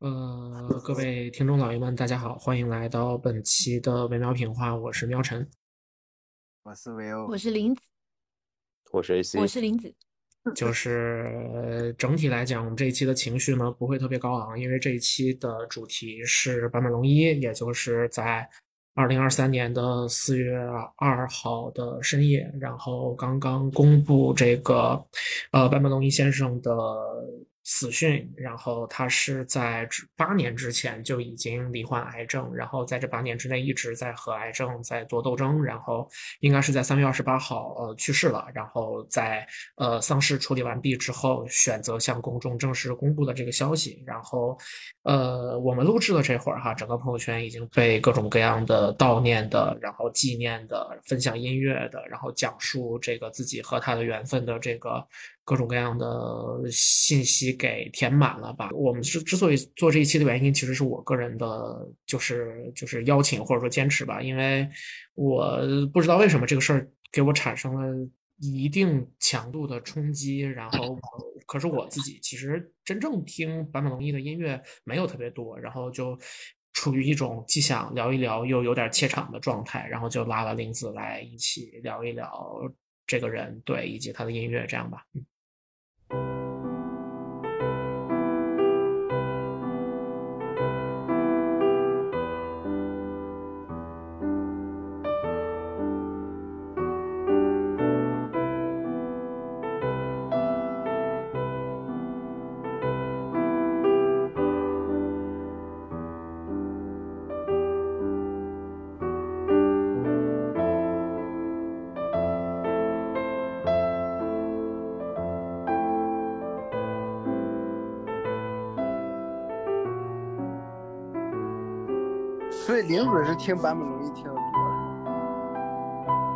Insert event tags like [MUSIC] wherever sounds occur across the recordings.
呃，各位听众老爷们，大家好，欢迎来到本期的微妙品话，我是喵晨，我是维欧，我是林子，我是 AC，我是林子。就 [LAUGHS] 是整体来讲，我们这一期的情绪呢不会特别高昂，因为这一期的主题是坂本龙一，也就是在二零二三年的四月二号的深夜，然后刚刚公布这个呃坂本龙一先生的。死讯，然后他是在八年之前就已经罹患癌症，然后在这八年之内一直在和癌症在做斗争，然后应该是在三月二十八号呃去世了，然后在呃丧事处理完毕之后，选择向公众正式公布了这个消息，然后呃我们录制的这会儿哈，整个朋友圈已经被各种各样的悼念的，然后纪念的，分享音乐的，然后讲述这个自己和他的缘分的这个。各种各样的信息给填满了吧？我们之之所以做这一期的原因，其实是我个人的，就是就是邀请或者说坚持吧。因为我不知道为什么这个事儿给我产生了一定强度的冲击。然后，可是我自己其实真正听坂本龙一的音乐没有特别多，然后就处于一种既想聊一聊又有点怯场的状态，然后就拉了玲子来一起聊一聊这个人，对，以及他的音乐，这样吧，嗯。林子是听版本龙一听的多。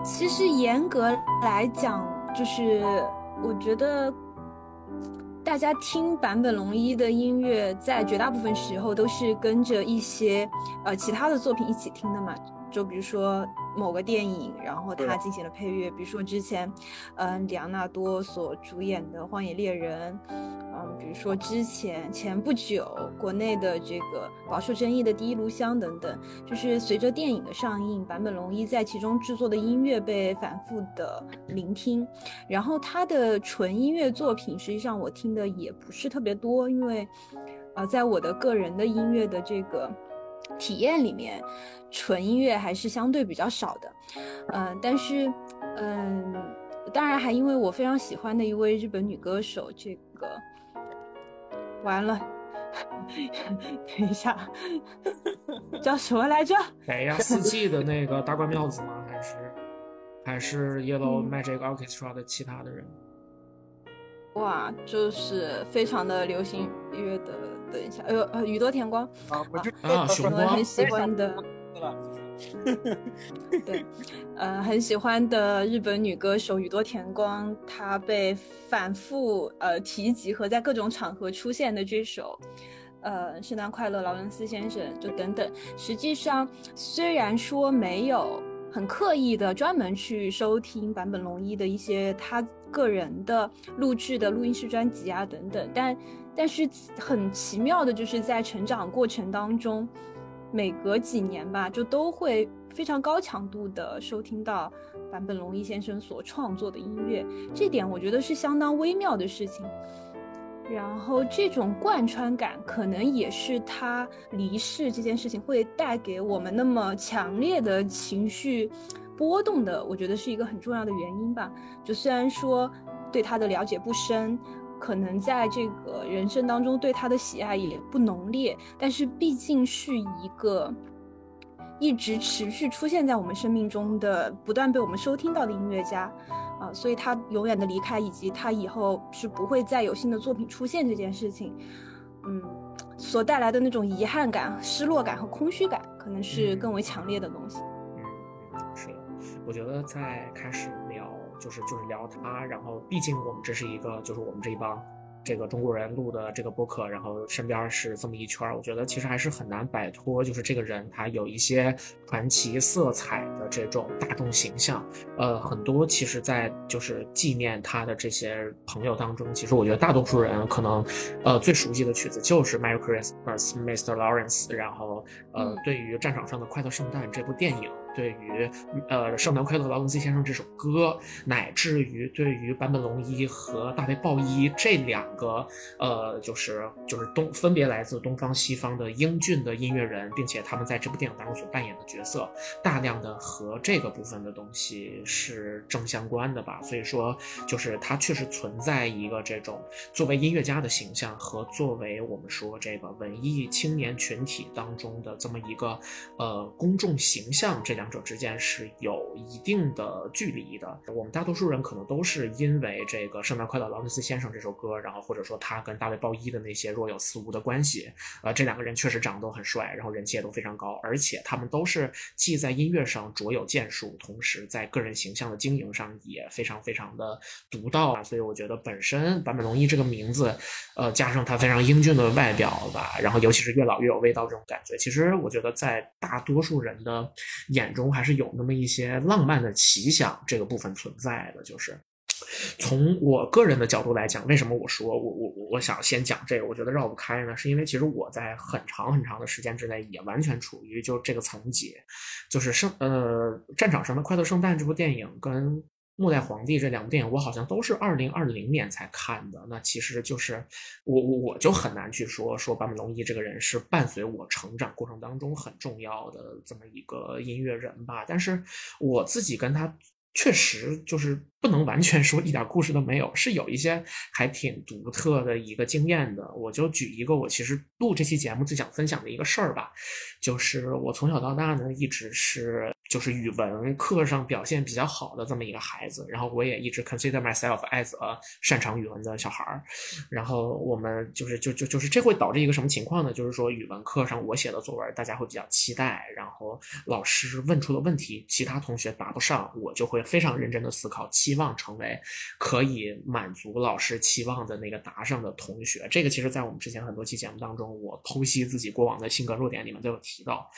其实严格来讲，就是我觉得大家听坂本龙一的音乐，在绝大部分时候都是跟着一些呃其他的作品一起听的嘛。就比如说某个电影，然后他进行了配乐，比如说之前，嗯，里昂纳多所主演的《荒野猎人》。嗯，比如说之前前不久国内的这个饱受争议的《第一炉香》等等，就是随着电影的上映，坂本龙一在其中制作的音乐被反复的聆听。然后他的纯音乐作品，实际上我听的也不是特别多，因为，呃，在我的个人的音乐的这个体验里面，纯音乐还是相对比较少的。嗯，但是，嗯，当然还因为我非常喜欢的一位日本女歌手，这个。完了，[LAUGHS] 等一下，叫什么来着？谁呀？四季的那个大关妙子吗？还是还是 Yellow Magic Orchestra 的其他的人？哇，就是非常的流行音乐的。等一下，哎呦，呃，宇多田光啊，我就啊，熊光很喜欢的。[LAUGHS] [LAUGHS] 对，呃，很喜欢的日本女歌手宇多田光，她被反复呃提及和在各种场合出现的这首，呃，圣诞快乐，劳伦斯先生，就等等。实际上，虽然说没有很刻意的专门去收听坂本龙一的一些他个人的录制的录音室专辑啊等等，但但是很奇妙的就是在成长过程当中。每隔几年吧，就都会非常高强度的收听到坂本龙一先生所创作的音乐，这点我觉得是相当微妙的事情。然后这种贯穿感，可能也是他离世这件事情会带给我们那么强烈的情绪波动的，我觉得是一个很重要的原因吧。就虽然说对他的了解不深。可能在这个人生当中对他的喜爱也不浓烈，但是毕竟是一个一直持续出现在我们生命中的、不断被我们收听到的音乐家，啊，所以他永远的离开以及他以后是不会再有新的作品出现这件事情，嗯，所带来的那种遗憾感、失落感和空虚感，可能是更为强烈的东西。嗯，是的，我觉得在开始聊。就是就是聊他，然后毕竟我们这是一个，就是我们这一帮这个中国人录的这个播客，然后身边是这么一圈儿，我觉得其实还是很难摆脱，就是这个人他有一些传奇色彩的这种大众形象。呃，很多其实，在就是纪念他的这些朋友当中，其实我觉得大多数人可能，呃，最熟悉的曲子就是《Merry Christmas, Mr. Lawrence》，然后呃，对于战场上的快乐圣诞这部电影。对于呃，圣诞快乐，劳伦斯先生这首歌，乃至于对于坂本龙一和大卫鲍伊这两个呃，就是就是东分别来自东方西方的英俊的音乐人，并且他们在这部电影当中所扮演的角色，大量的和这个部分的东西是正相关的吧。所以说，就是它确实存在一个这种作为音乐家的形象和作为我们说这个文艺青年群体当中的这么一个呃公众形象这。两者之间是有一定的距离的。我们大多数人可能都是因为这个《圣诞快乐，劳伦斯先生》这首歌，然后或者说他跟大卫鲍伊的那些若有似无的关系。呃，这两个人确实长得都很帅，然后人气也都非常高，而且他们都是既在音乐上卓有建树，同时在个人形象的经营上也非常非常的独到啊。所以我觉得本身坂本龙一这个名字，呃，加上他非常英俊的外表吧，然后尤其是越老越有味道这种感觉，其实我觉得在大多数人的眼。中还是有那么一些浪漫的奇想这个部分存在的，就是从我个人的角度来讲，为什么我说我我我想先讲这个？我觉得绕不开呢，是因为其实我在很长很长的时间之内也完全处于就这个层级，就是圣呃战场上的快乐圣诞这部电影跟。末代皇帝这两部电影，我好像都是二零二零年才看的。那其实就是我我我就很难去说说坂本龙一这个人是伴随我成长过程当中很重要的这么一个音乐人吧。但是我自己跟他确实就是不能完全说一点故事都没有，是有一些还挺独特的一个经验的。我就举一个我其实录这期节目最想分享的一个事儿吧，就是我从小到大呢一直是。就是语文课上表现比较好的这么一个孩子，然后我也一直 consider myself as a 擅长语文的小孩儿，然后我们就是就就就是这会导致一个什么情况呢？就是说语文课上我写的作文大家会比较期待，然后老师问出的问题其他同学答不上，我就会非常认真的思考，期望成为可以满足老师期望的那个答上的同学。这个其实在我们之前很多期节目当中，我剖析自己过往的性格弱点里面都有提到，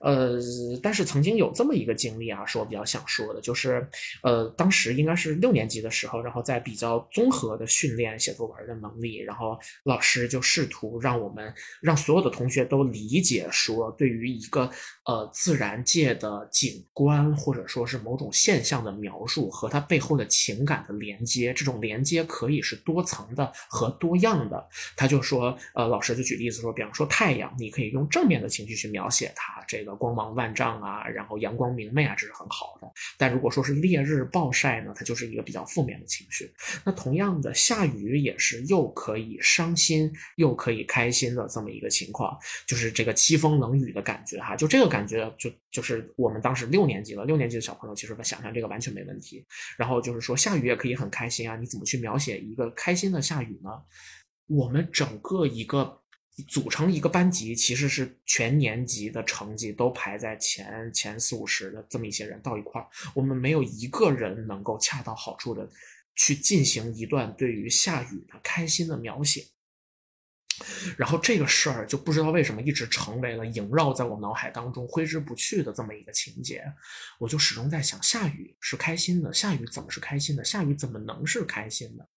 呃，但是曾经有这么。一个经历啊，是我比较想说的，就是，呃，当时应该是六年级的时候，然后在比较综合的训练写作文的能力，然后老师就试图让我们让所有的同学都理解说，对于一个呃自然界的景观或者说是某种现象的描述和它背后的情感的连接，这种连接可以是多层的和多样的。他就说，呃，老师就举例子说，比方说太阳，你可以用正面的情绪去描写它，这个光芒万丈啊，然后阳光。光明媚啊，这是很好的。但如果说是烈日暴晒呢，它就是一个比较负面的情绪。那同样的，下雨也是又可以伤心又可以开心的这么一个情况，就是这个凄风冷雨的感觉哈。就这个感觉，就就是我们当时六年级了，六年级的小朋友其实想象这个完全没问题。然后就是说下雨也可以很开心啊，你怎么去描写一个开心的下雨呢？我们整个一个。组成一个班级，其实是全年级的成绩都排在前前四五十的这么一些人到一块儿，我们没有一个人能够恰到好处的去进行一段对于下雨的开心的描写。然后这个事儿就不知道为什么一直成为了萦绕在我脑海当中挥之不去的这么一个情节。我就始终在想，下雨是开心的，下雨怎么是开心的？下雨怎么能是开心的？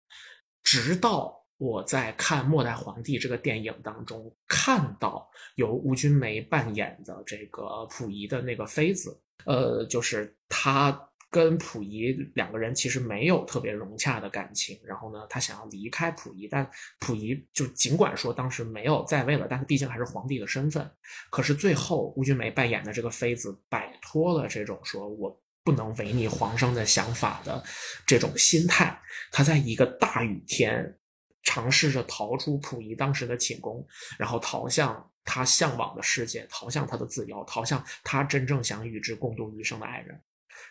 直到。我在看《末代皇帝》这个电影当中，看到由吴君梅扮演的这个溥仪的那个妃子，呃，就是他跟溥仪两个人其实没有特别融洽的感情。然后呢，他想要离开溥仪，但溥仪就尽管说当时没有在位了，但是毕竟还是皇帝的身份。可是最后，吴君梅扮演的这个妃子摆脱了这种说我不能违逆皇上的想法的这种心态，他在一个大雨天。尝试着逃出溥仪当时的寝宫，然后逃向他向往的世界，逃向他的自由，逃向他真正想与之共度余生的爱人。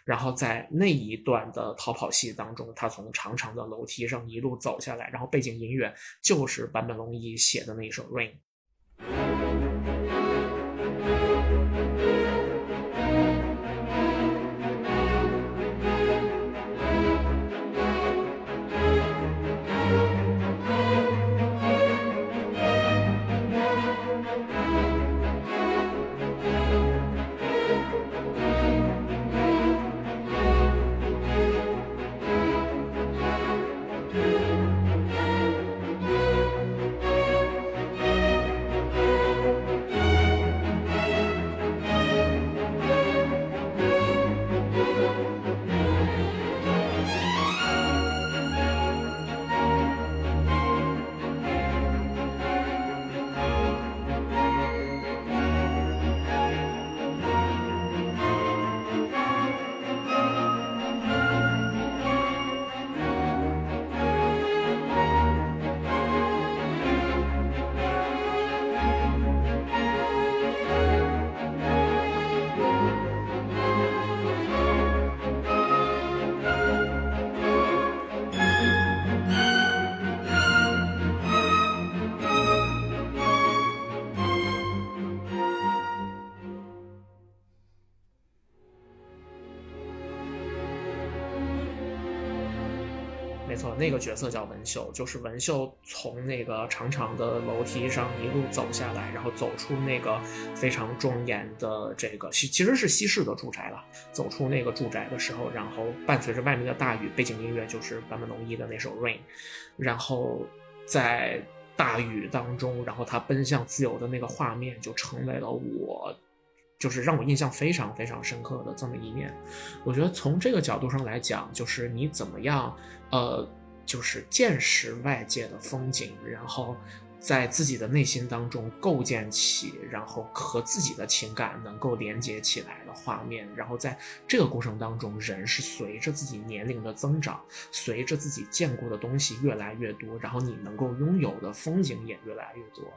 然后在那一段的逃跑戏当中，他从长长的楼梯上一路走下来，然后背景音乐就是坂本龙一写的那一首《Rain》。没错，那个角色叫文秀，就是文秀从那个长长的楼梯上一路走下来，然后走出那个非常庄严的这个其，其实是西式的住宅了。走出那个住宅的时候，然后伴随着外面的大雨，背景音乐就是坂本龙一的那首《Rain》，然后在大雨当中，然后他奔向自由的那个画面，就成为了我。就是让我印象非常非常深刻的这么一面，我觉得从这个角度上来讲，就是你怎么样，呃，就是见识外界的风景，然后在自己的内心当中构建起，然后和自己的情感能够连接起来的画面，然后在这个过程当中，人是随着自己年龄的增长，随着自己见过的东西越来越多，然后你能够拥有的风景也越来越多，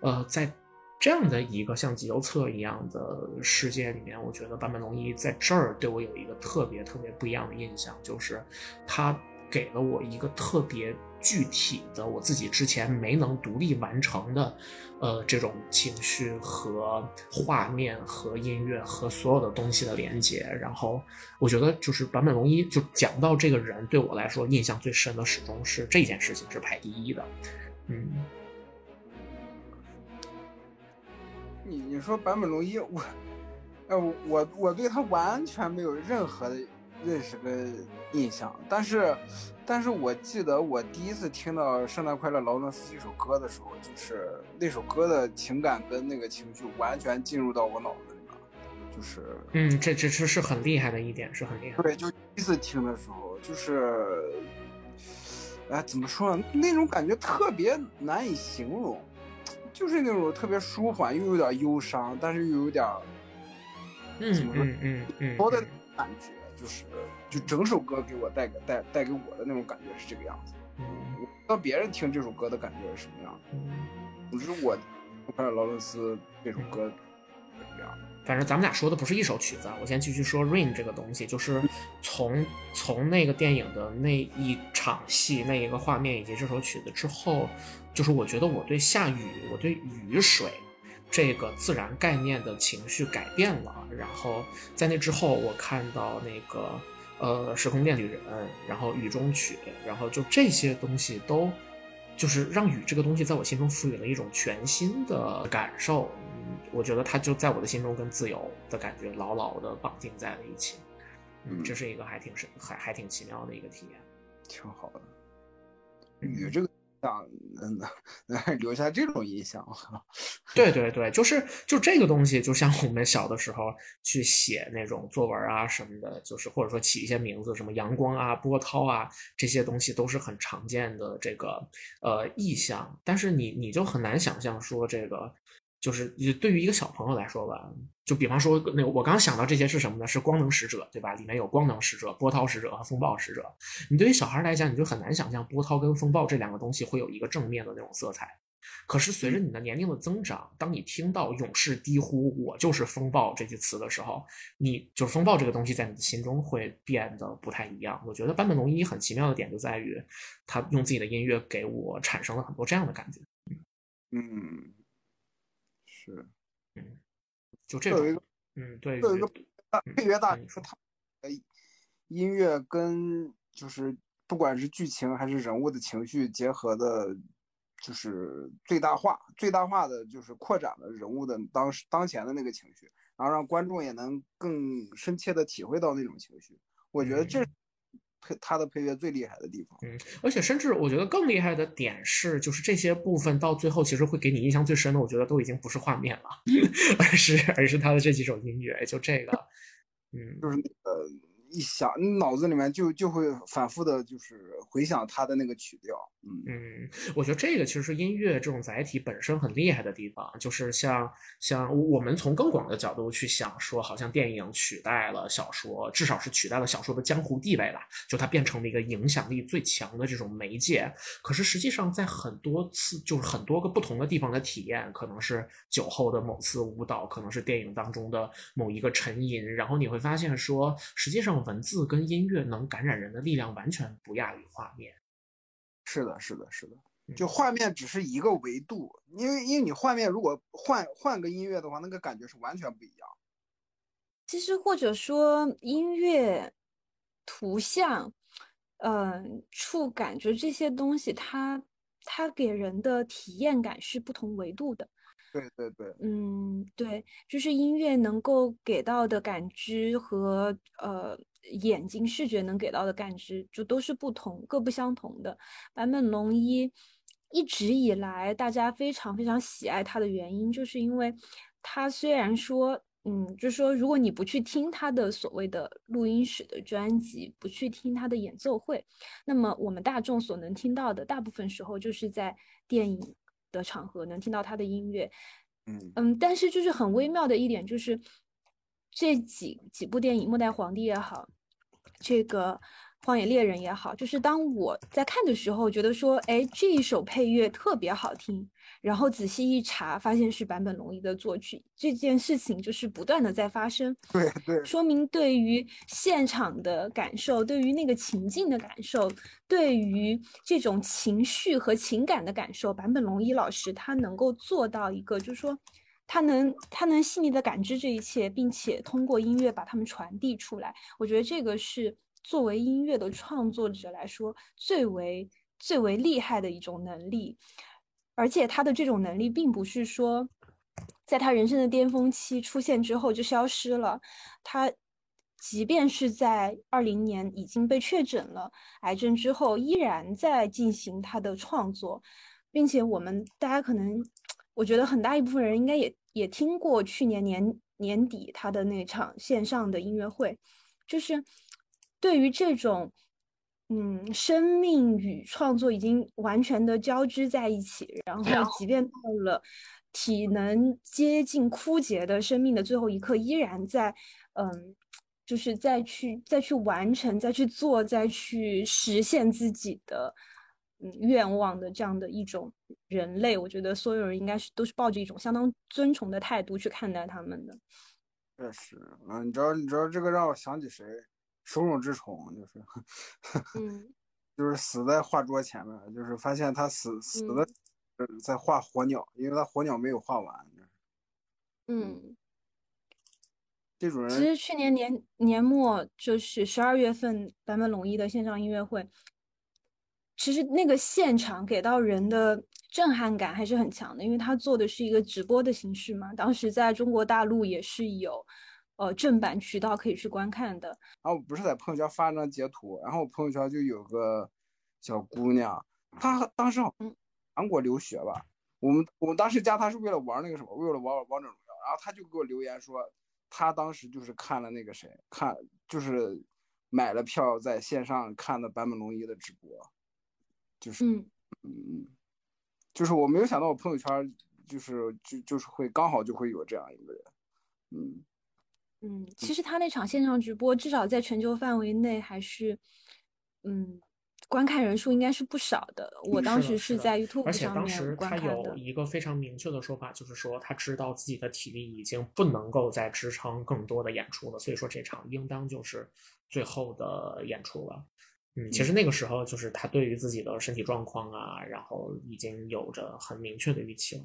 呃，在。这样的一个像集邮册一样的世界里面，我觉得坂本龙一在这儿对我有一个特别特别不一样的印象，就是他给了我一个特别具体的我自己之前没能独立完成的，呃，这种情绪和画面和音乐和所有的东西的连接。然后我觉得就是坂本龙一就讲到这个人对我来说印象最深的，始终是这件事情是排第一的，嗯。你你说坂本龙一，我，呃，我我对他完全没有任何的认识跟印象，但是，但是我记得我第一次听到《圣诞快乐，劳伦斯》这首歌的时候，就是那首歌的情感跟那个情绪完全进入到我脑子里面，就是，嗯，这这这是很厉害的一点，是很厉害。对，就第一次听的时候，就是，哎，怎么说呢？那种感觉特别难以形容。就是那种特别舒缓，又有点忧伤，但是又有点，怎么说？嗯嗯嗯，多的感觉，就是就整首歌给我带给带带给我的那种感觉是这个样子。我不知道别人听这首歌的感觉是什么样的。总之，我看劳伦斯这首歌这样。反正咱们俩说的不是一首曲子，我先继续说《Rain》这个东西，就是从从那个电影的那一场戏、那一个画面以及这首曲子之后，就是我觉得我对下雨、我对雨水这个自然概念的情绪改变了。然后在那之后，我看到那个呃《时空电旅人》，然后《雨中曲》，然后就这些东西都就是让雨这个东西在我心中赋予了一种全新的感受。我觉得它就在我的心中跟自由的感觉牢牢的绑定在了一起，嗯，这是一个还挺神、还还挺奇妙的一个体验，挺好的。雨这个想能留下这种印象，[LAUGHS] 对对对，就是就这个东西，就像我们小的时候去写那种作文啊什么的，就是或者说起一些名字，什么阳光啊、波涛啊这些东西都是很常见的这个呃意象，但是你你就很难想象说这个。就是对于一个小朋友来说吧，就比方说那我刚想到这些是什么呢？是光能使者，对吧？里面有光能使者、波涛使者和风暴使者。你对于小孩来讲，你就很难想象波涛跟风暴这两个东西会有一个正面的那种色彩。可是随着你的年龄的增长，当你听到勇士低呼“我就是风暴”这句词的时候，你就是风暴这个东西在你的心中会变得不太一样。我觉得坂本龙一很奇妙的点就在于，他用自己的音乐给我产生了很多这样的感觉。嗯。是，嗯，就这种，嗯，对，有一个大配乐大说他，音乐跟就是不管是剧情还是人物的情绪结合的，就是最大化，最大化的就是扩展了人物的当时当前的那个情绪，然后让观众也能更深切的体会到那种情绪。我觉得这。配他的配乐最厉害的地方，嗯，而且甚至我觉得更厉害的点是，就是这些部分到最后其实会给你印象最深的，我觉得都已经不是画面了，[LAUGHS] 而是而是他的这几首音乐，就这个，嗯，就是那个。一想，你脑子里面就就会反复的，就是回想他的那个曲调。嗯嗯，我觉得这个其实是音乐这种载体本身很厉害的地方，就是像像我们从更广的角度去想，说好像电影取代了小说，至少是取代了小说的江湖地位了，就它变成了一个影响力最强的这种媒介。可是实际上，在很多次，就是很多个不同的地方的体验，可能是酒后的某次舞蹈，可能是电影当中的某一个沉吟，然后你会发现说，实际上。文字跟音乐能感染人的力量完全不亚于画面。是的，是的，是的。就画面只是一个维度，因为因为你画面如果换换个音乐的话，那个感觉是完全不一样。其实或者说音乐、图像，嗯，触感，就这些东西，它它给人的体验感是不同维度的。对对对，嗯，对，就是音乐能够给到的感知和呃眼睛视觉能给到的感知，就都是不同，各不相同的。坂本龙一一直以来大家非常非常喜爱他的原因，就是因为他虽然说，嗯，就是说如果你不去听他的所谓的录音室的专辑，不去听他的演奏会，那么我们大众所能听到的大部分时候就是在电影。的场合能听到他的音乐，嗯嗯，但是就是很微妙的一点就是，这几几部电影《末代皇帝》也好，这个。荒野猎人也好，就是当我在看的时候，觉得说，哎，这一首配乐特别好听，然后仔细一查，发现是坂本龙一的作曲，这件事情就是不断的在发生。对对，说明对于现场的感受，对于那个情境的感受，对于这种情绪和情感的感受，坂本龙一老师他能够做到一个，就是说，他能他能细腻的感知这一切，并且通过音乐把它们传递出来。我觉得这个是。作为音乐的创作者来说，最为最为厉害的一种能力，而且他的这种能力并不是说，在他人生的巅峰期出现之后就消失了。他即便是在二零年已经被确诊了癌症之后，依然在进行他的创作，并且我们大家可能，我觉得很大一部分人应该也也听过去年年年底他的那场线上的音乐会，就是。对于这种，嗯，生命与创作已经完全的交织在一起，然后即便到了体能接近枯竭的生命的最后一刻，依然在，嗯，就是再去再去完成、再去做、再去实现自己的，嗯，愿望的这样的一种人类，我觉得所有人应该是都是抱着一种相当尊崇的态度去看待他们的。确实，嗯，你知道，你知道这个让我想起谁？手冢治虫就是，[LAUGHS] 嗯，就是死在画桌前面，就是发现他死死的在画火鸟，因为他火鸟没有画完。嗯，这种人其实去年年年末就是十二月份坂本龙一的线上音乐会，其实那个现场给到人的震撼感还是很强的，因为他做的是一个直播的形式嘛，当时在中国大陆也是有。呃，正版渠道可以去观看的。然后我不是在朋友圈发了张截图，然后我朋友圈就有个小姑娘，她当时好像韩国留学吧。我们我们当时加她是为了玩那个什么，为了玩王者荣耀。然后她就给我留言说，她当时就是看了那个谁，看就是买了票在线上看的坂本龙一的直播，就是嗯嗯，就是我没有想到我朋友圈就是就就是会刚好就会有这样一个人，嗯。嗯，其实他那场线上直播，至少在全球范围内还是，嗯，观看人数应该是不少的。我当时是在 YouTube 上面观看的。而且当时他有一个非常明确的说法，就是说他知道自己的体力已经不能够再支撑更多的演出了，所以说这场应当就是最后的演出了。嗯，其实那个时候就是他对于自己的身体状况啊，然后已经有着很明确的预期了。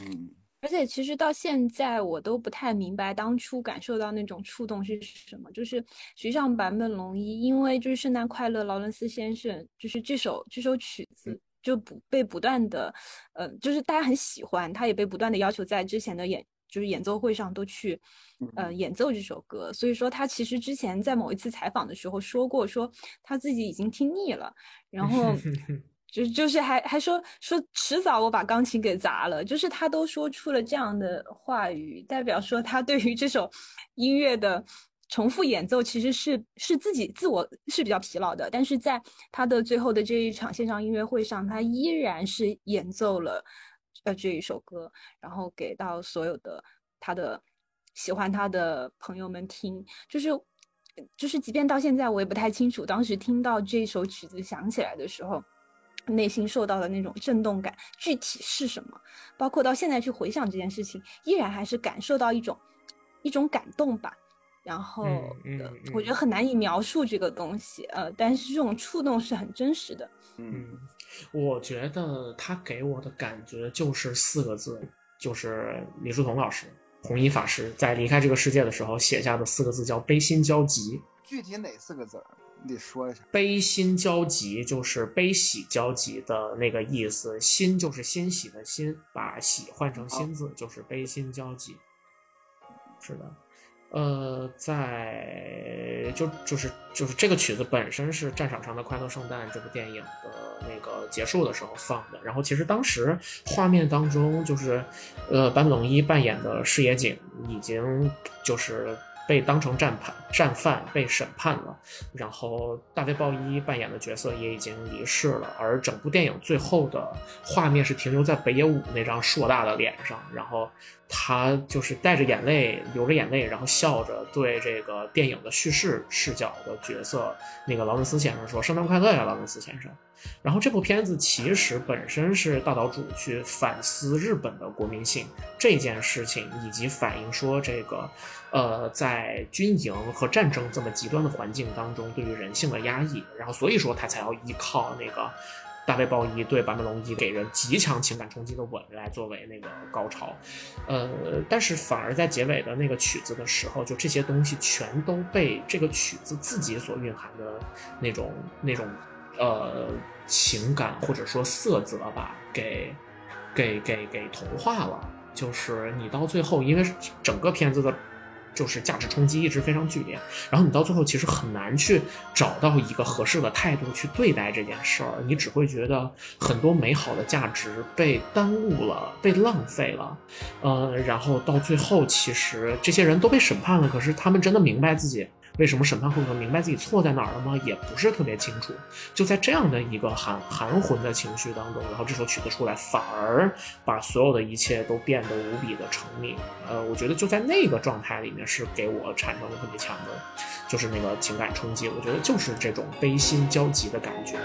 嗯。而且其实到现在我都不太明白当初感受到那种触动是什么。就是实际上版本龙一，因为就是圣诞快乐劳伦斯先生，就是这首这首曲子就不被不断的，呃，就是大家很喜欢，他也被不断的要求在之前的演就是演奏会上都去，呃，演奏这首歌。所以说他其实之前在某一次采访的时候说过，说他自己已经听腻了，然后。[LAUGHS] 就就是还还说说迟早我把钢琴给砸了，就是他都说出了这样的话语，代表说他对于这首音乐的重复演奏其实是是自己自我是比较疲劳的，但是在他的最后的这一场线上音乐会上，他依然是演奏了呃这一首歌，然后给到所有的他的喜欢他的朋友们听，就是就是即便到现在我也不太清楚，当时听到这首曲子响起来的时候。内心受到的那种震动感具体是什么？包括到现在去回想这件事情，依然还是感受到一种一种感动吧。然后，我觉得很难以描述这个东西，呃，但是这种触动是很真实的。嗯，我觉得他给我的感觉就是四个字，就是李叔同老师弘一法师在离开这个世界的时候写下的四个字，叫悲心交集。具体哪四个字？你得说一下。悲心交集就是悲喜交集的那个意思，欣就是欣喜的欣，把喜换成心字就是悲心交集。是的。呃，在就就是就是这个曲子本身是《战场上的快乐圣诞》这部电影的那个结束的时候放的。然后其实当时画面当中就是，呃，坂本龙一扮演的视野井已经就是。被当成战判战犯被审判了，然后大卫鲍伊扮演的角色也已经离世了，而整部电影最后的画面是停留在北野武那张硕大的脸上，然后他就是带着眼泪，流着眼泪，然后笑着对这个电影的叙事视角的角色那个劳伦斯先生说：“圣诞快乐呀，劳伦斯先生。”然后这部片子其实本身是大岛主去反思日本的国民性这件事情，以及反映说这个，呃，在军营和战争这么极端的环境当中，对于人性的压抑。然后所以说他才要依靠那个大卫鲍伊对坂本龙一给人极强情感冲击的吻来作为那个高潮。呃，但是反而在结尾的那个曲子的时候，就这些东西全都被这个曲子自己所蕴含的那种那种。呃，情感或者说色泽吧，给给给给同化了。就是你到最后，因为整个片子的，就是价值冲击一直非常剧烈，然后你到最后其实很难去找到一个合适的态度去对待这件事儿，你只会觉得很多美好的价值被耽误了，被浪费了。呃，然后到最后，其实这些人都被审判了，可是他们真的明白自己。为什么审判会和明白自己错在哪儿了吗？也不是特别清楚。就在这样的一个含含混的情绪当中，然后这首曲子出来，反而把所有的一切都变得无比的澄明。呃，我觉得就在那个状态里面，是给我产生了特别强的，就是那个情感冲击。我觉得就是这种悲心交集的感觉。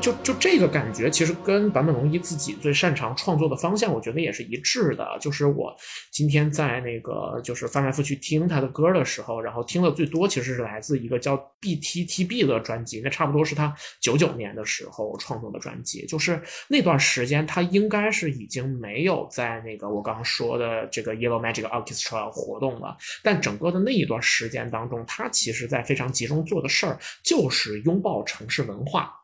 就就这个感觉，其实跟坂本龙一自己最擅长创作的方向，我觉得也是一致的。就是我今天在那个就是翻来覆去听他的歌的时候，然后听的最多其实是来自一个叫 BTTB 的专辑，那差不多是他九九年的时候创作的专辑。就是那段时间，他应该是已经没有在那个我刚刚说的这个 Yellow Magic Orchestra 活动了。但整个的那一段时间当中，他其实在非常集中做的事儿，就是拥抱城市文化。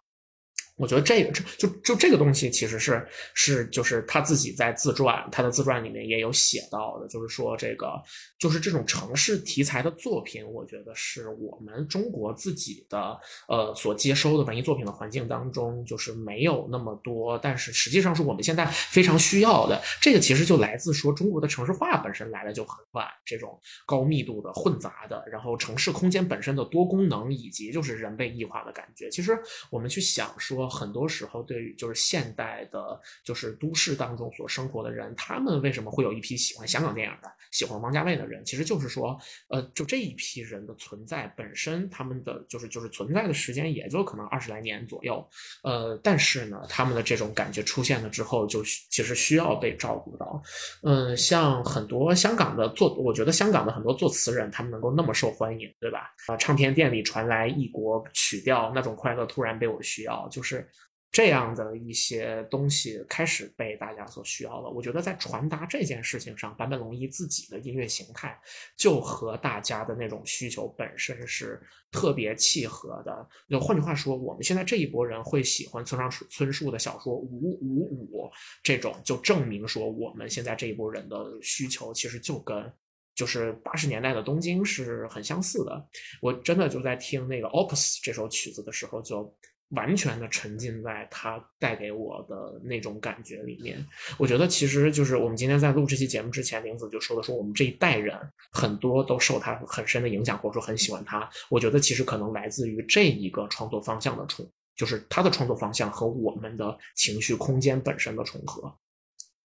我觉得这个就就就这个东西其实是是就是他自己在自传，他的自传里面也有写到的，就是说这个就是这种城市题材的作品，我觉得是我们中国自己的呃所接收的文艺作品的环境当中，就是没有那么多，但是实际上是我们现在非常需要的。这个其实就来自说中国的城市化本身来的就很晚，这种高密度的混杂的，然后城市空间本身的多功能以及就是人被异化的感觉。其实我们去想说。很多时候对于就是现代的，就是都市当中所生活的人，他们为什么会有一批喜欢香港电影的、喜欢王家卫的人？其实就是说，呃，就这一批人的存在本身，他们的就是就是存在的时间也就可能二十来年左右，呃，但是呢，他们的这种感觉出现了之后，就其实需要被照顾到。嗯，像很多香港的作，我觉得香港的很多作词人，他们能够那么受欢迎，对吧？啊，唱片店里传来异国曲调，那种快乐突然被我需要，就是这样的一些东西开始被大家所需要了。我觉得在传达这件事情上，坂本龙一自己的音乐形态就和大家的那种需求本身是特别契合的。就换句话说，我们现在这一波人会喜欢村上春树的小说《五五五》这种，就证明说我们现在这一波人的需求其实就跟。就是八十年代的东京是很相似的，我真的就在听那个 Opus 这首曲子的时候，就完全的沉浸在它带给我的那种感觉里面。我觉得其实就是我们今天在录这期节目之前，玲子就说的说我们这一代人很多都受他很深的影响，或者说很喜欢他。我觉得其实可能来自于这一个创作方向的重，就是他的创作方向和我们的情绪空间本身的重合。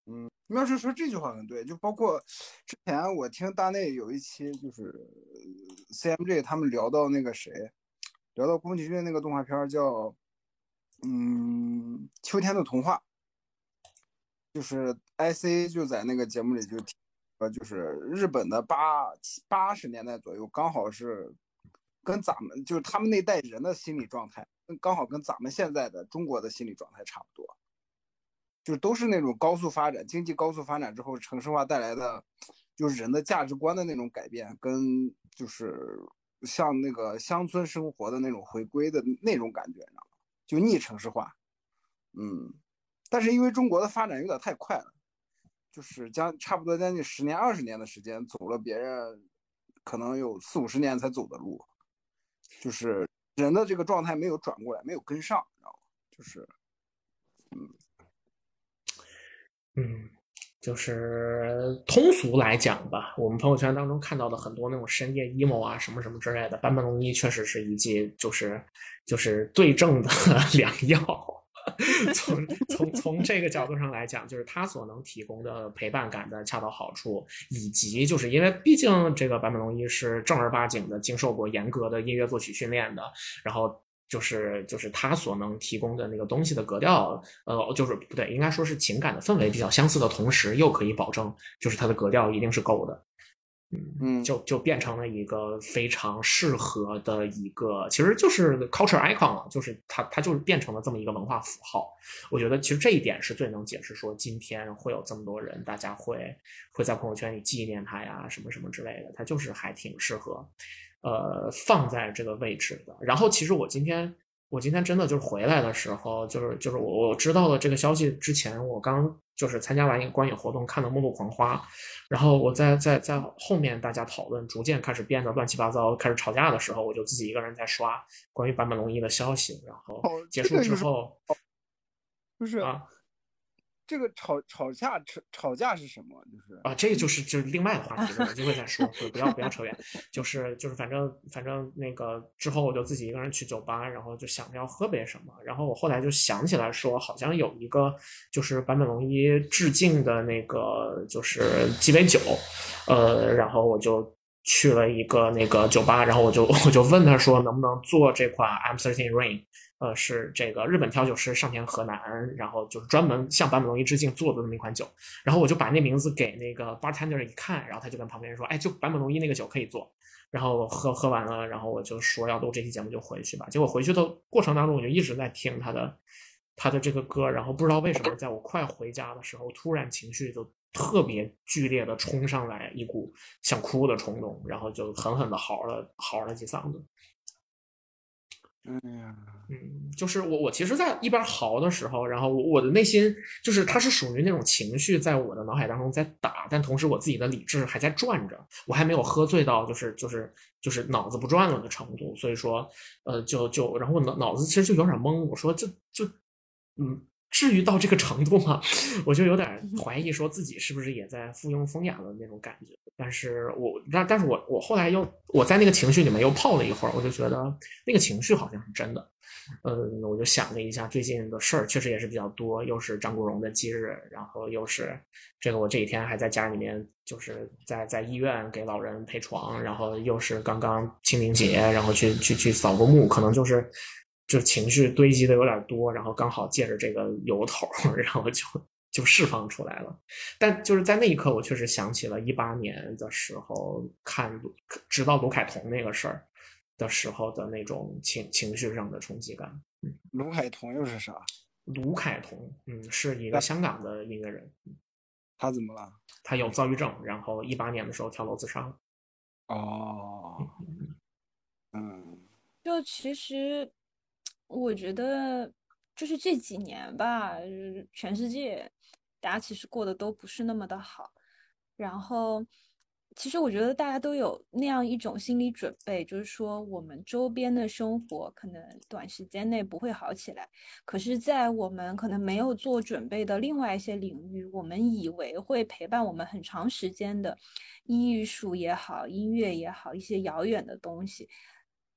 嗯。要是说这句话很对，就包括之前我听大内有一期，就是 CMJ 他们聊到那个谁，聊到宫崎骏那个动画片叫嗯《秋天的童话》，就是 IC 就在那个节目里就提，呃，就是日本的八八十年代左右，刚好是跟咱们就是他们那代人的心理状态，刚好跟咱们现在的中国的心理状态差不多。就都是那种高速发展，经济高速发展之后，城市化带来的，就是人的价值观的那种改变，跟就是像那个乡村生活的那种回归的那种感觉，你知道吗？就逆城市化，嗯，但是因为中国的发展有点太快了，就是将差不多将近十年、二十年的时间，走了别人可能有四五十年才走的路，就是人的这个状态没有转过来，没有跟上，你知道吗？就是，嗯。嗯，就是通俗来讲吧，我们朋友圈当中看到的很多那种深夜 emo 啊，什么什么之类的，坂本龙一确实是一剂就是就是对症的 [LAUGHS] 良药。从从从这个角度上来讲，就是他所能提供的陪伴感的恰到好处，以及就是因为毕竟这个坂本龙一是正儿八经的经受过严格的音乐作曲训练的，然后。就是就是他所能提供的那个东西的格调，呃，就是不对，应该说是情感的氛围比较相似的同时，又可以保证就是它的格调一定是够的，嗯嗯，就就变成了一个非常适合的一个，其实就是 culture icon 了，就是它它就是变成了这么一个文化符号。我觉得其实这一点是最能解释说今天会有这么多人，大家会会在朋友圈里纪念他呀，什么什么之类的，他就是还挺适合。呃，放在这个位置的。然后，其实我今天，我今天真的就是回来的时候，就是就是我我知道了这个消息之前，我刚就是参加完一个观影活动，看了《末路狂花》，然后我在在在后面大家讨论，逐渐开始变得乱七八糟，开始吵架的时候，我就自己一个人在刷关于坂本龙一的消息，然后结束之后，不是啊。这个吵吵架吵吵架是什么？就是啊，这就是就是另外的话题，有机会再说，不不要不要扯远。就是就是反正反正那个之后我就自己一个人去酒吧，然后就想着要喝杯什么，然后我后来就想起来说，好像有一个就是坂本龙一致敬的那个就是鸡尾酒，呃，然后我就去了一个那个酒吧，然后我就我就问他说能不能做这款 I'm Thirteen Rain。呃，是这个日本调酒师上田河南，然后就是专门向坂本龙一致敬做的那么一款酒，然后我就把那名字给那个 bartender 一看，然后他就跟旁边人说，哎，就坂本龙一那个酒可以做，然后喝喝完了，然后我就说要录这期节目就回去吧，结果回去的过程当中，我就一直在听他的他的这个歌，然后不知道为什么，在我快回家的时候，突然情绪就特别剧烈的冲上来一股想哭的冲动，然后就狠狠的嚎了嚎了几嗓子。哎呀，嗯，就是我，我其实，在一边嚎的时候，然后我我的内心就是，它是属于那种情绪在我的脑海当中在打，但同时我自己的理智还在转着，我还没有喝醉到就是就是就是脑子不转了的程度，所以说，呃，就就然后脑脑子其实就有点懵，我说就就，嗯，至于到这个程度吗？[LAUGHS] 我就有点怀疑，说自己是不是也在附庸风雅的那种感觉。但是我但但是我我后来又我在那个情绪里面又泡了一会儿，我就觉得那个情绪好像是真的。嗯，我就想了一下最近的事儿，确实也是比较多，又是张国荣的忌日，然后又是这个我这几天还在家里面，就是在在医院给老人陪床，然后又是刚刚清明节，然后去去去扫个墓，可能就是。就情绪堆积的有点多，然后刚好借着这个由头，[LAUGHS] 然后就就释放出来了。但就是在那一刻，我确实想起了一八年的时候看直到卢凯彤那个事儿的时候的那种情情绪上的冲击感。卢凯彤又是啥？卢凯彤，嗯，是一个香港的音乐人。他怎么了？他有躁郁症，然后一八年的时候跳楼自杀了。哦，嗯，就其实。我觉得就是这几年吧，全世界大家其实过得都不是那么的好。然后，其实我觉得大家都有那样一种心理准备，就是说我们周边的生活可能短时间内不会好起来。可是，在我们可能没有做准备的另外一些领域，我们以为会陪伴我们很长时间的艺术也好、音乐也好，一些遥远的东西，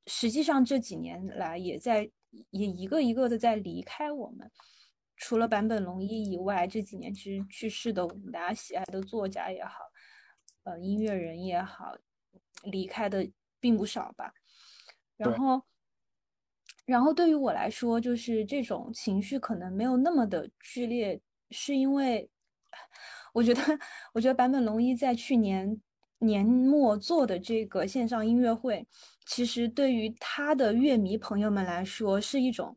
实际上这几年来也在。也一个一个的在离开我们，除了坂本龙一以外，这几年其实去世的我们大家喜爱的作家也好，呃，音乐人也好，离开的并不少吧。然后，然后对于我来说，就是这种情绪可能没有那么的剧烈，是因为我觉得，我觉得坂本龙一在去年。年末做的这个线上音乐会，其实对于他的乐迷朋友们来说是一种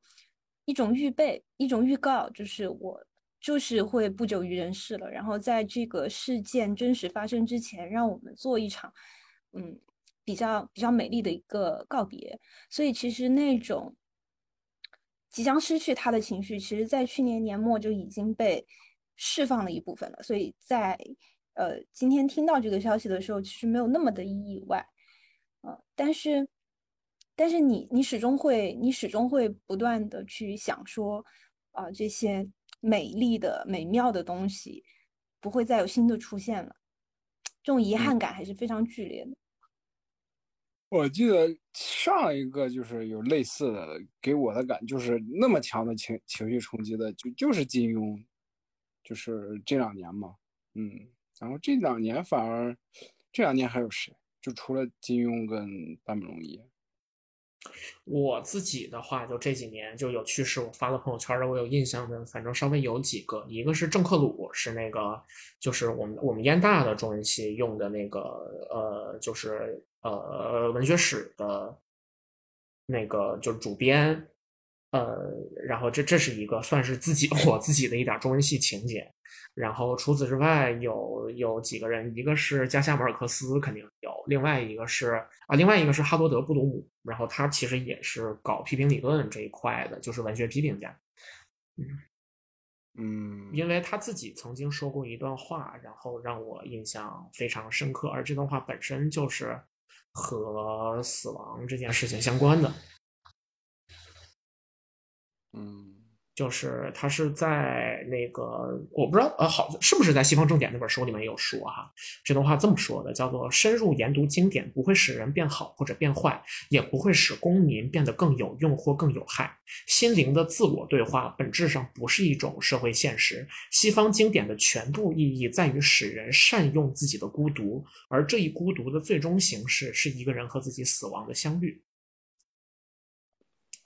一种预备，一种预告，就是我就是会不久于人世了。然后在这个事件真实发生之前，让我们做一场嗯比较比较美丽的一个告别。所以其实那种即将失去他的情绪，其实在去年年末就已经被释放了一部分了。所以在呃，今天听到这个消息的时候，其实没有那么的意外，呃，但是，但是你你始终会，你始终会不断的去想说，啊，这些美丽的、美妙的东西不会再有新的出现了，这种遗憾感还是非常剧烈的。我记得上一个就是有类似的，给我的感就是那么强的情情绪冲击的，就就是金庸，就是这两年嘛，嗯。然后这两年反而，这两年还有谁？就除了金庸跟坂本龙一。我自己的话，就这几年就有去世，我发了朋友圈的，我有印象的，反正稍微有几个。一个是郑克鲁，是那个，就是我们我们燕大的中文系用的那个，呃，就是呃文学史的，那个就是主编。呃，然后这这是一个算是自己 [LAUGHS] 我自己的一点中文系情节，然后除此之外有有几个人，一个是加夏马尔克斯肯定有，另外一个是啊，另外一个是哈罗德布鲁姆，然后他其实也是搞批评理论这一块的，就是文学批评家，嗯。嗯，因为。他自己曾经说过一段话，然后让我印象非常深刻，而这段话本身就是和死亡这件事情相关的。嗯，就是他是在那个我不知道呃，好是不是在《西方正典》那本书里面有说哈，这段话这么说的，叫做深入研读经典不会使人变好或者变坏，也不会使公民变得更有用或更有害。心灵的自我对话本质上不是一种社会现实。西方经典的全部意义在于使人善用自己的孤独，而这一孤独的最终形式是一个人和自己死亡的相遇。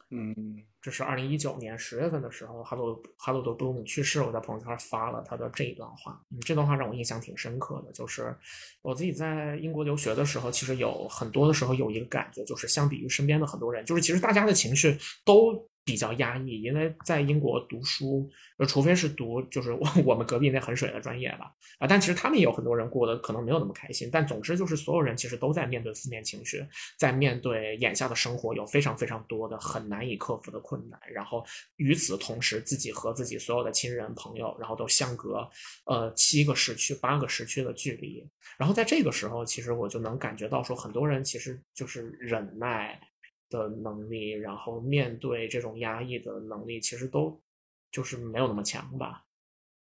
嗯。这是二零一九年十月份的时候，哈罗哈罗德布鲁姆去世，我在朋友圈发了他的这一段话。嗯，这段话让我印象挺深刻的，就是我自己在英国留学的时候，其实有很多的时候有一个感觉，就是相比于身边的很多人，就是其实大家的情绪都。比较压抑，因为在英国读书，呃，除非是读就是我我们隔壁那衡水的专业吧，啊，但其实他们也有很多人过得可能没有那么开心。但总之就是所有人其实都在面对负面情绪，在面对眼下的生活有非常非常多的很难以克服的困难。然后与此同时，自己和自己所有的亲人朋友，然后都相隔呃七个时区、八个时区的距离。然后在这个时候，其实我就能感觉到说，很多人其实就是忍耐。的能力，然后面对这种压抑的能力，其实都就是没有那么强吧。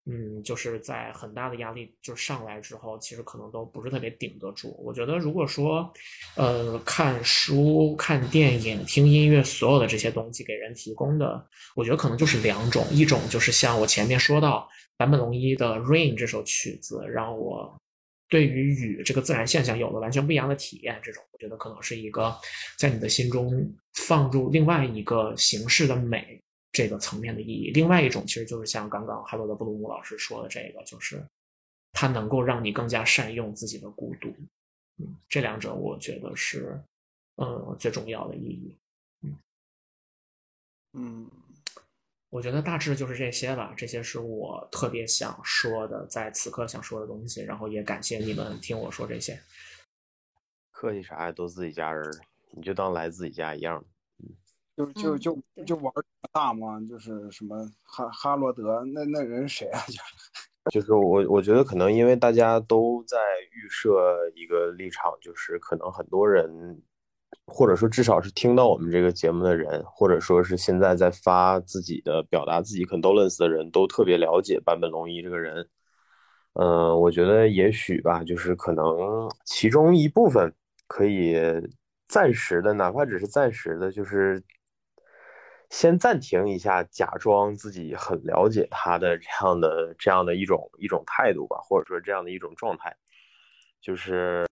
嗯，就是在很大的压力就上来之后，其实可能都不是特别顶得住。我觉得如果说，呃，看书、看电影、听音乐，所有的这些东西给人提供的，我觉得可能就是两种，一种就是像我前面说到坂本龙一的《Rain》这首曲子，让我对于雨这个自然现象有了完全不一样的体验。这种我觉得可能是一个在你的心中放入另外一个形式的美。这个层面的意义，另外一种其实就是像刚刚哈罗德布鲁姆老师说的，这个就是它能够让你更加善用自己的孤独。嗯，这两者我觉得是嗯最重要的意义。嗯嗯，我觉得大致就是这些吧，这些是我特别想说的，在此刻想说的东西。然后也感谢你们听我说这些。客气啥呀？都自己家人，你就当来自己家一样。就就就就玩大嘛？就是什么哈哈罗德那那人谁啊？[LAUGHS] 就就是我我觉得可能因为大家都在预设一个立场，就是可能很多人，或者说至少是听到我们这个节目的人，或者说是现在在发自己的表达自己 condolence 的人都特别了解坂本龙一这个人。嗯，我觉得也许吧，就是可能其中一部分可以暂时的，哪怕只是暂时的，就是。先暂停一下，假装自己很了解他的这样的这样的一种一种态度吧，或者说这样的一种状态，就是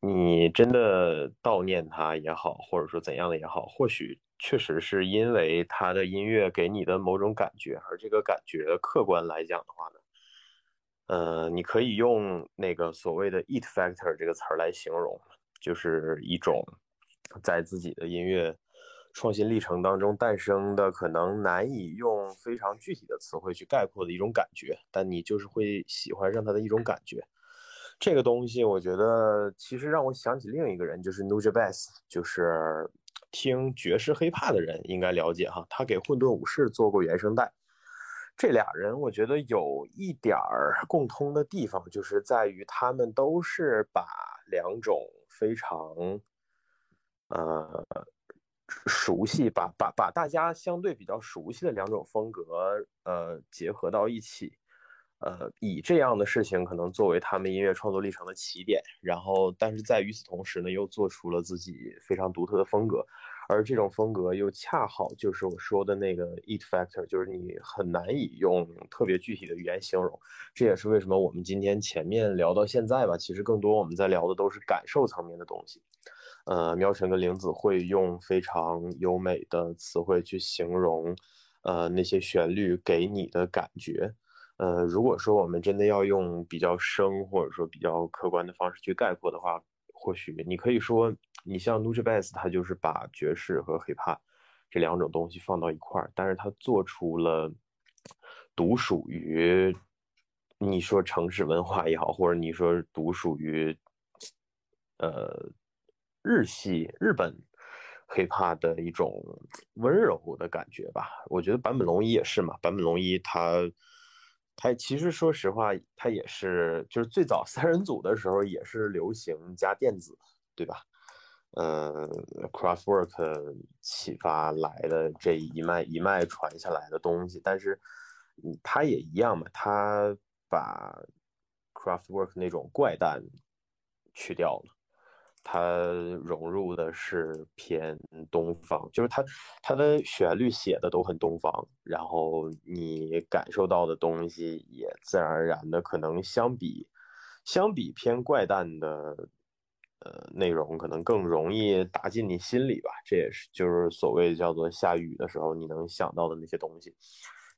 你真的悼念他也好，或者说怎样的也好，或许确实是因为他的音乐给你的某种感觉，而这个感觉客观来讲的话呢，呃，你可以用那个所谓的 “it factor” 这个词儿来形容，就是一种在自己的音乐。创新历程当中诞生的可能难以用非常具体的词汇去概括的一种感觉，但你就是会喜欢上它的一种感觉。这个东西，我觉得其实让我想起另一个人，就是 Nujabes，就是听爵士黑怕的人应该了解哈，他给混沌武士做过原声带。这俩人我觉得有一点儿共通的地方，就是在于他们都是把两种非常，呃。熟悉把把把大家相对比较熟悉的两种风格，呃，结合到一起，呃，以这样的事情可能作为他们音乐创作历程的起点，然后，但是在与此同时呢，又做出了自己非常独特的风格，而这种风格又恰好就是我说的那个 it factor，就是你很难以用特别具体的语言形容。这也是为什么我们今天前面聊到现在吧，其实更多我们在聊的都是感受层面的东西。呃，喵晨跟玲子会用非常优美的词汇去形容，呃，那些旋律给你的感觉。呃，如果说我们真的要用比较生或者说比较客观的方式去概括的话，或许你可以说，你像 n u j b a s 他就是把爵士和 hiphop 这两种东西放到一块儿，但是他做出了独属于你说城市文化也好，或者你说独属于呃。日系日本 hiphop 的一种温柔的感觉吧，我觉得坂本龙一也是嘛。坂本龙一他他其实说实话，他也是就是最早三人组的时候也是流行加电子，对吧？嗯，Craftwork 启发来的这一脉一脉传下来的东西，但是他也一样嘛，他把 Craftwork 那种怪诞去掉了。它融入的是偏东方，就是它它的旋律写的都很东方，然后你感受到的东西也自然而然的可能相比相比偏怪诞的呃内容，可能更容易打进你心里吧。这也是就是所谓叫做下雨的时候你能想到的那些东西，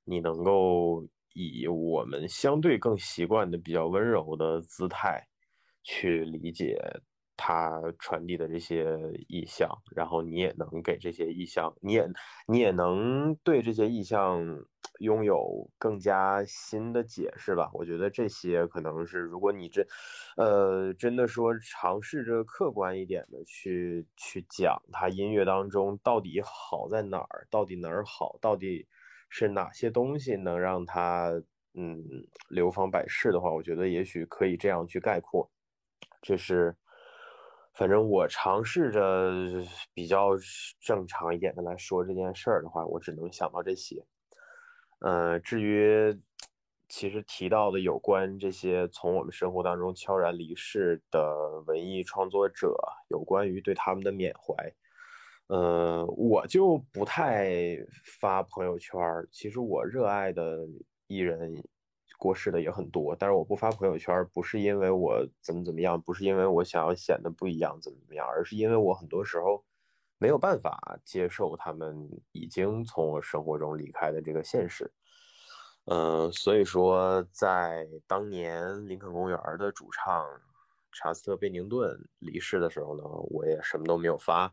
你能够以我们相对更习惯的比较温柔的姿态去理解。他传递的这些意象，然后你也能给这些意象，你也你也能对这些意象拥有更加新的解释吧。我觉得这些可能是，如果你真，呃，真的说尝试着客观一点的去去讲他音乐当中到底好在哪儿，到底哪儿好，到底是哪些东西能让他嗯流芳百世的话，我觉得也许可以这样去概括，这是。反正我尝试着比较正常一点的来说这件事儿的话，我只能想到这些。呃，至于其实提到的有关这些从我们生活当中悄然离世的文艺创作者，有关于对他们的缅怀，呃，我就不太发朋友圈。其实我热爱的艺人过世的也很多，但是我不发朋友圈，不是因为我怎么怎么样，不是因为我想要显得不一样怎么怎么样，而是因为我很多时候。没有办法接受他们已经从我生活中离开的这个现实，嗯，所以说在当年林肯公园的主唱查斯特·贝宁顿离世的时候呢，我也什么都没有发，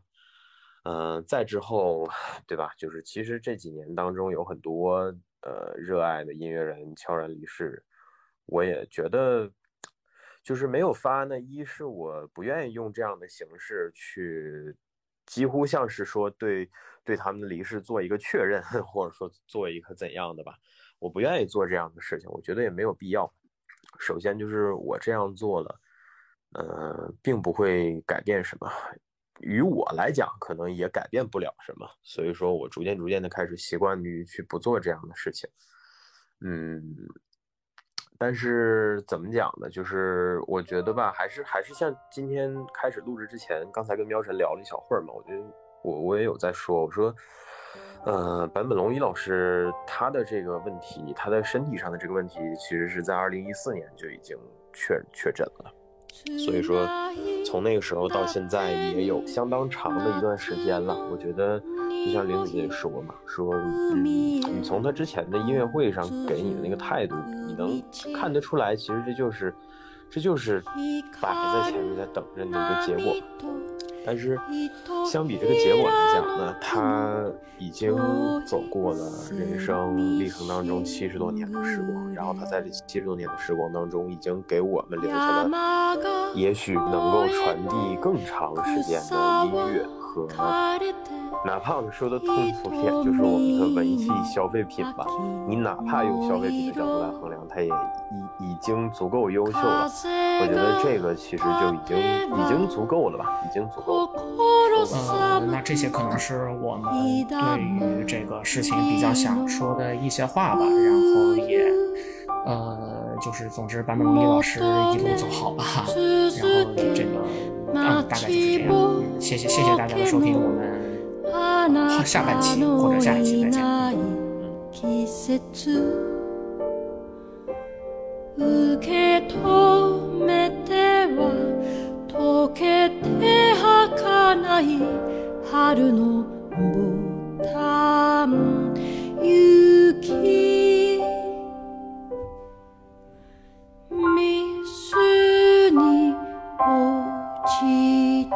嗯，再之后，[LAUGHS] 对吧？就是其实这几年当中有很多呃热爱的音乐人悄然离世，我也觉得就是没有发呢，一是我不愿意用这样的形式去。几乎像是说对对他们的离世做一个确认，[LAUGHS] 或者说做一个怎样的吧？我不愿意做这样的事情，我觉得也没有必要。首先就是我这样做了，呃，并不会改变什么，于我来讲可能也改变不了什么。所以说我逐渐逐渐的开始习惯于去不做这样的事情，嗯。但是怎么讲呢？就是我觉得吧，还是还是像今天开始录制之前，刚才跟喵晨聊了一小会儿嘛。我觉得我我也有在说，我说，呃，坂本龙一老师他的这个问题，他的身体上的这个问题，其实是在二零一四年就已经确确诊了。所以说，从那个时候到现在也有相当长的一段时间了。我觉得，就像林子也说嘛，说，嗯，你从他之前的音乐会上给你的那个态度，你能看得出来，其实这就是，这就是摆在前面在等着你的一个结果。但是，相比这个结果来讲呢，他已经走过了人生历程当中七十多年的时光，然后他在这七十多年的时光当中，已经给我们留下了也许能够传递更长时间的音乐和。哪怕我们说的通俗点，就是我们的文艺消费品吧。你哪怕用消费品的角度来衡量，它也已已经足够优秀了。我觉得这个其实就已经已经足够了吧，已经足够。呃，那这些可能是我们对于这个事情比较想说的一些话吧。然后也，呃，就是总之，坂本龙一老师一路走好吧。然后这个，嗯，大概就是这样。谢谢谢谢大家的收听，我们。好，下半期或者下一期再见。受け止めては溶けて儚い春のボタン雪水に落ちた